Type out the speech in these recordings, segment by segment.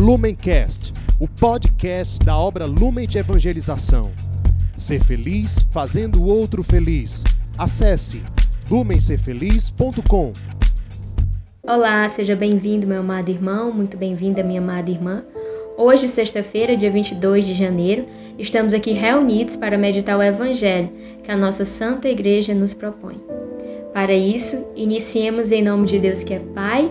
Lumencast, o podcast da obra Lumen de Evangelização. Ser feliz fazendo o outro feliz. Acesse lumencerfeliz.com. Olá, seja bem-vindo, meu amado irmão, muito bem-vinda, minha amada irmã. Hoje, sexta-feira, dia 22 de janeiro, estamos aqui reunidos para meditar o Evangelho que a nossa Santa Igreja nos propõe. Para isso, iniciemos em nome de Deus que é Pai,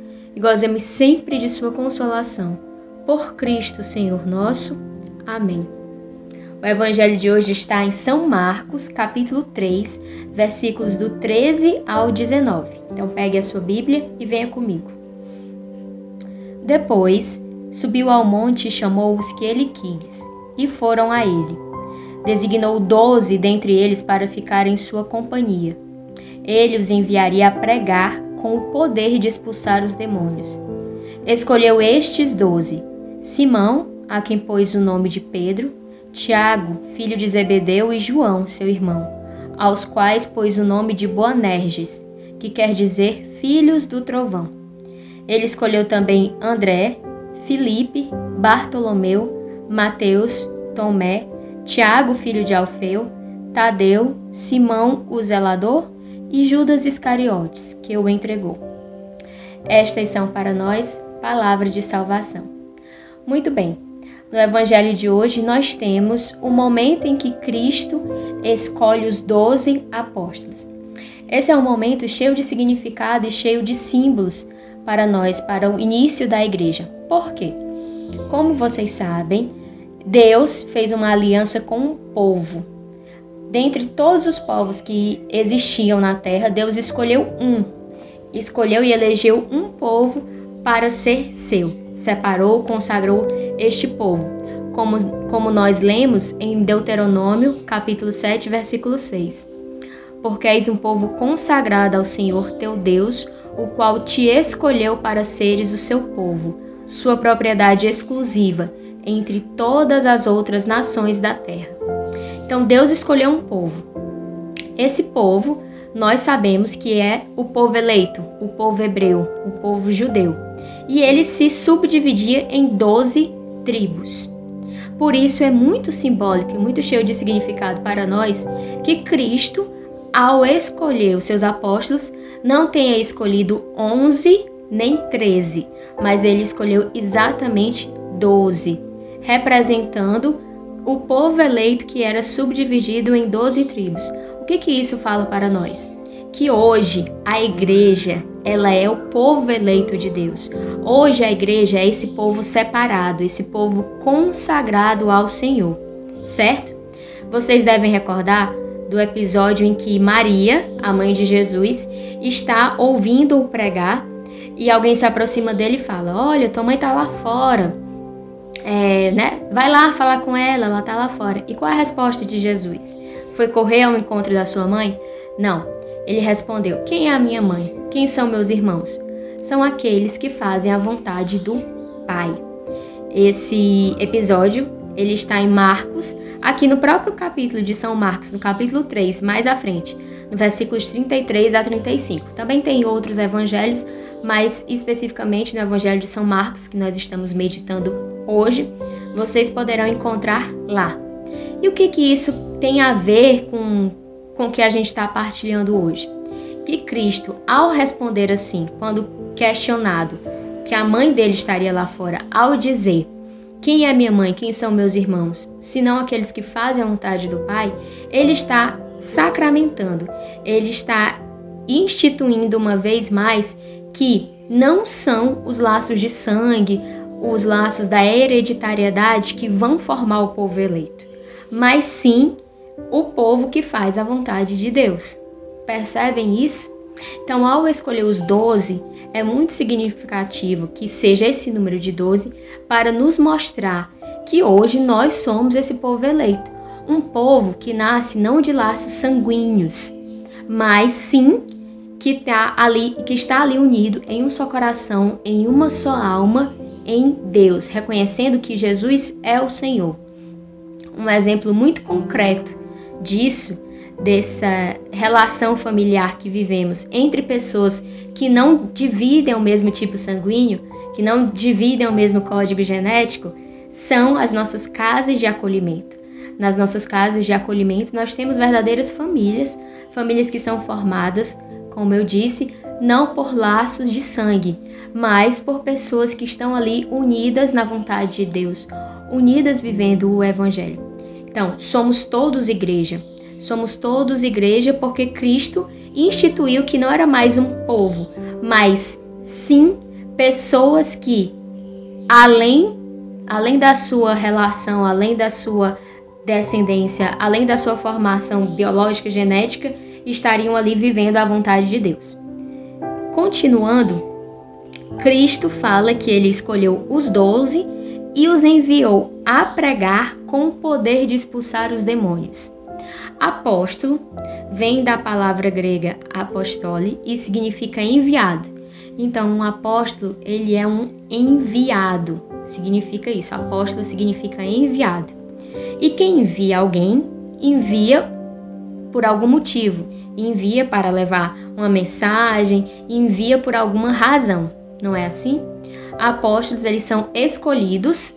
e gozemos sempre de Sua consolação. Por Cristo, Senhor nosso. Amém. O evangelho de hoje está em São Marcos, capítulo 3, versículos do 13 ao 19. Então pegue a sua Bíblia e venha comigo. Depois, subiu ao monte e chamou os que ele quis, e foram a ele. Designou doze dentre eles para ficar em sua companhia. Ele os enviaria a pregar com o poder de expulsar os demônios. Escolheu estes doze: Simão, a quem pôs o nome de Pedro, Tiago, filho de Zebedeu, e João, seu irmão, aos quais pôs o nome de Boanerges, que quer dizer filhos do trovão. Ele escolheu também André, Filipe, Bartolomeu, Mateus, Tomé, Tiago, filho de Alfeu, Tadeu, Simão, o zelador e Judas Iscariotes, que o entregou. Estas são para nós palavras de salvação. Muito bem, no Evangelho de hoje nós temos o momento em que Cristo escolhe os doze apóstolos. Esse é um momento cheio de significado e cheio de símbolos para nós, para o início da igreja. Por quê? Como vocês sabem, Deus fez uma aliança com o povo, Dentre todos os povos que existiam na terra, Deus escolheu um. Escolheu e elegeu um povo para ser seu. Separou, consagrou este povo. Como, como nós lemos em Deuteronômio, capítulo 7, versículo 6. Porque és um povo consagrado ao Senhor teu Deus, o qual te escolheu para seres o seu povo, sua propriedade exclusiva entre todas as outras nações da terra. Então Deus escolheu um povo. Esse povo, nós sabemos que é o povo eleito, o povo hebreu, o povo judeu. E ele se subdividia em 12 tribos. Por isso é muito simbólico e muito cheio de significado para nós que Cristo, ao escolher os seus apóstolos, não tenha escolhido 11 nem 13, mas ele escolheu exatamente 12, representando o povo eleito que era subdividido em doze tribos. O que que isso fala para nós? Que hoje a igreja, ela é o povo eleito de Deus. Hoje a igreja é esse povo separado, esse povo consagrado ao Senhor, certo? Vocês devem recordar do episódio em que Maria, a mãe de Jesus, está ouvindo-o pregar e alguém se aproxima dele e fala: Olha, tua mãe está lá fora é, né? Vai lá falar com ela, ela tá lá fora. E qual é a resposta de Jesus? Foi correr ao encontro da sua mãe? Não. Ele respondeu: Quem é a minha mãe? Quem são meus irmãos? São aqueles que fazem a vontade do Pai. Esse episódio, ele está em Marcos, aqui no próprio capítulo de São Marcos, no capítulo 3, mais à frente, no versículos 33 a 35. Também tem outros evangelhos, mas especificamente no Evangelho de São Marcos, que nós estamos meditando hoje, vocês poderão encontrar lá. E o que, que isso tem a ver com, com o que a gente está partilhando hoje? Que Cristo, ao responder assim, quando questionado que a mãe dele estaria lá fora, ao dizer: Quem é minha mãe? Quem são meus irmãos? Senão aqueles que fazem a vontade do Pai, ele está sacramentando, ele está instituindo uma vez mais que não são os laços de sangue, os laços da hereditariedade que vão formar o povo eleito, mas sim o povo que faz a vontade de Deus. Percebem isso? Então, ao escolher os doze, é muito significativo que seja esse número de doze para nos mostrar que hoje nós somos esse povo eleito. Um povo que nasce não de laços sanguíneos, mas sim que, tá ali, que está ali unido em um só coração, em uma só alma, em Deus, reconhecendo que Jesus é o Senhor. Um exemplo muito concreto disso, dessa relação familiar que vivemos entre pessoas que não dividem o mesmo tipo sanguíneo, que não dividem o mesmo código genético, são as nossas casas de acolhimento. Nas nossas casas de acolhimento, nós temos verdadeiras famílias, famílias que são formadas, como eu disse, não por laços de sangue, mas por pessoas que estão ali unidas na vontade de Deus, unidas vivendo o Evangelho. Então, somos todos igreja. Somos todos igreja porque Cristo instituiu que não era mais um povo, mas sim pessoas que, além além da sua relação, além da sua descendência, além da sua formação biológica e genética, estariam ali vivendo a vontade de Deus. Continuando, Cristo fala que ele escolheu os doze e os enviou a pregar com o poder de expulsar os demônios. Apóstolo vem da palavra grega apostole e significa enviado. Então, um apóstolo, ele é um enviado significa isso. Apóstolo significa enviado. E quem envia alguém, envia por algum motivo. Envia para levar uma mensagem, envia por alguma razão. Não é assim? Apóstolos, eles são escolhidos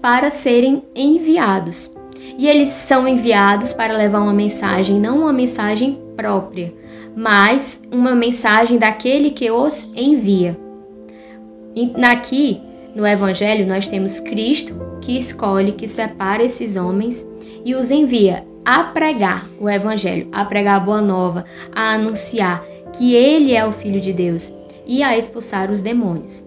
para serem enviados. E eles são enviados para levar uma mensagem, não uma mensagem própria, mas uma mensagem daquele que os envia. Aqui no Evangelho, nós temos Cristo que escolhe, que separa esses homens e os envia a pregar o Evangelho, a pregar a boa nova, a anunciar que Ele é o Filho de Deus e a expulsar os demônios.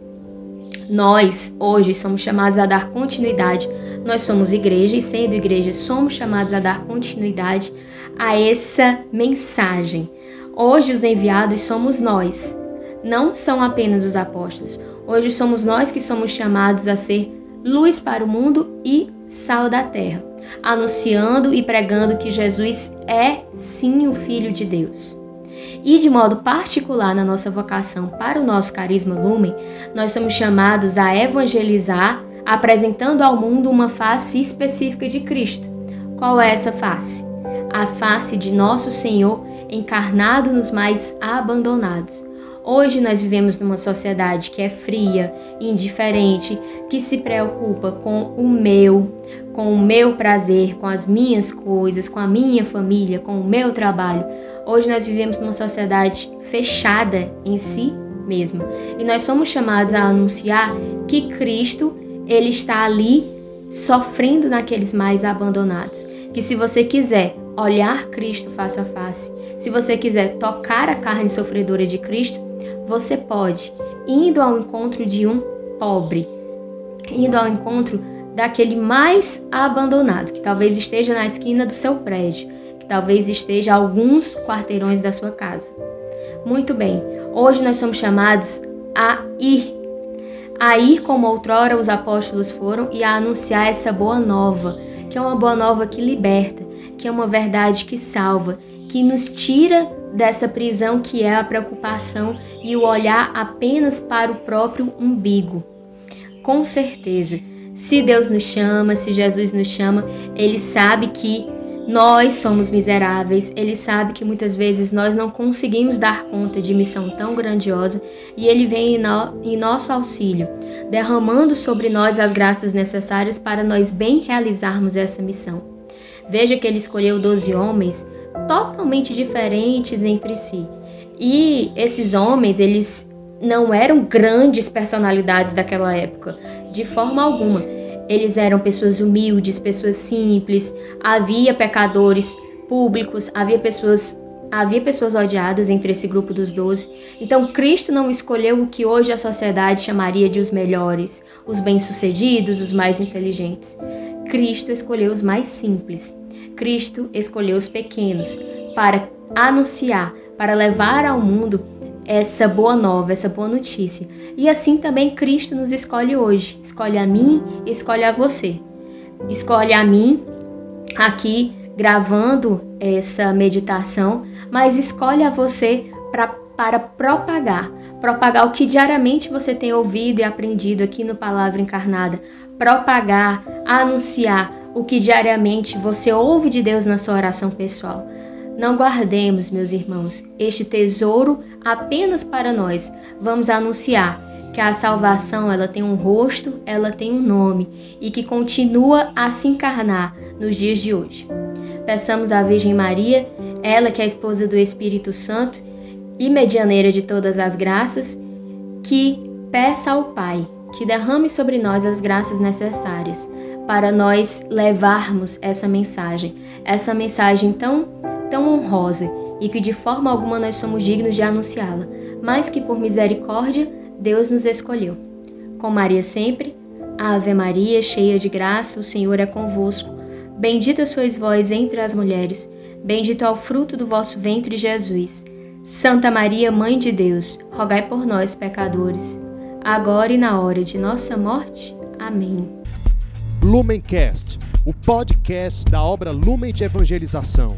Nós, hoje, somos chamados a dar continuidade. Nós somos igreja e, sendo igreja, somos chamados a dar continuidade a essa mensagem. Hoje, os enviados somos nós, não são apenas os apóstolos. Hoje somos nós que somos chamados a ser luz para o mundo e sal da terra, anunciando e pregando que Jesus é sim o Filho de Deus. E de modo particular na nossa vocação para o nosso carisma Lumen, nós somos chamados a evangelizar, apresentando ao mundo uma face específica de Cristo. Qual é essa face? A face de nosso Senhor encarnado nos mais abandonados Hoje nós vivemos numa sociedade que é fria, indiferente, que se preocupa com o meu, com o meu prazer, com as minhas coisas, com a minha família, com o meu trabalho. Hoje nós vivemos numa sociedade fechada em si mesma. E nós somos chamados a anunciar que Cristo, ele está ali sofrendo naqueles mais abandonados. Que se você quiser olhar Cristo face a face, se você quiser tocar a carne sofredora de Cristo, você pode, indo ao encontro de um pobre, indo ao encontro daquele mais abandonado, que talvez esteja na esquina do seu prédio, talvez esteja a alguns quarteirões da sua casa. Muito bem, hoje nós somos chamados a ir, a ir como outrora os apóstolos foram e a anunciar essa boa nova, que é uma boa nova que liberta, que é uma verdade que salva, que nos tira dessa prisão que é a preocupação e o olhar apenas para o próprio umbigo. Com certeza, se Deus nos chama, se Jesus nos chama, ele sabe que nós somos miseráveis, ele sabe que muitas vezes nós não conseguimos dar conta de missão tão grandiosa e ele vem em, no, em nosso auxílio, derramando sobre nós as graças necessárias para nós bem realizarmos essa missão. Veja que ele escolheu doze homens totalmente diferentes entre si. E esses homens, eles não eram grandes personalidades daquela época, de forma alguma. Eles eram pessoas humildes, pessoas simples, havia pecadores públicos, havia pessoas havia pessoas odiadas entre esse grupo dos doze. Então Cristo não escolheu o que hoje a sociedade chamaria de os melhores, os bem-sucedidos, os mais inteligentes. Cristo escolheu os mais simples. Cristo escolheu os pequenos para anunciar, para levar ao mundo essa boa nova, essa boa notícia. E assim também Cristo nos escolhe hoje, escolhe a mim escolhe a você. escolhe a mim aqui gravando essa meditação, mas escolhe a você pra, para propagar. Propagar o que diariamente você tem ouvido e aprendido aqui no Palavra Encarnada. Propagar, anunciar o que diariamente você ouve de Deus na sua oração pessoal. Não guardemos, meus irmãos, este tesouro apenas para nós. Vamos anunciar que a salvação ela tem um rosto, ela tem um nome e que continua a se encarnar nos dias de hoje. Peçamos à Virgem Maria, ela que é a esposa do Espírito Santo e medianeira de todas as graças, que peça ao Pai que derrame sobre nós as graças necessárias para nós levarmos essa mensagem, essa mensagem tão tão honrosa e que de forma alguma nós somos dignos de anunciá-la, mas que por misericórdia Deus nos escolheu. Com Maria sempre, Ave Maria, cheia de graça, o Senhor é convosco. Bendita sois vós entre as mulheres, bendito é o fruto do vosso ventre, Jesus. Santa Maria, Mãe de Deus, rogai por nós, pecadores, agora e na hora de nossa morte. Amém. Lumencast, o podcast da obra Lumen de Evangelização.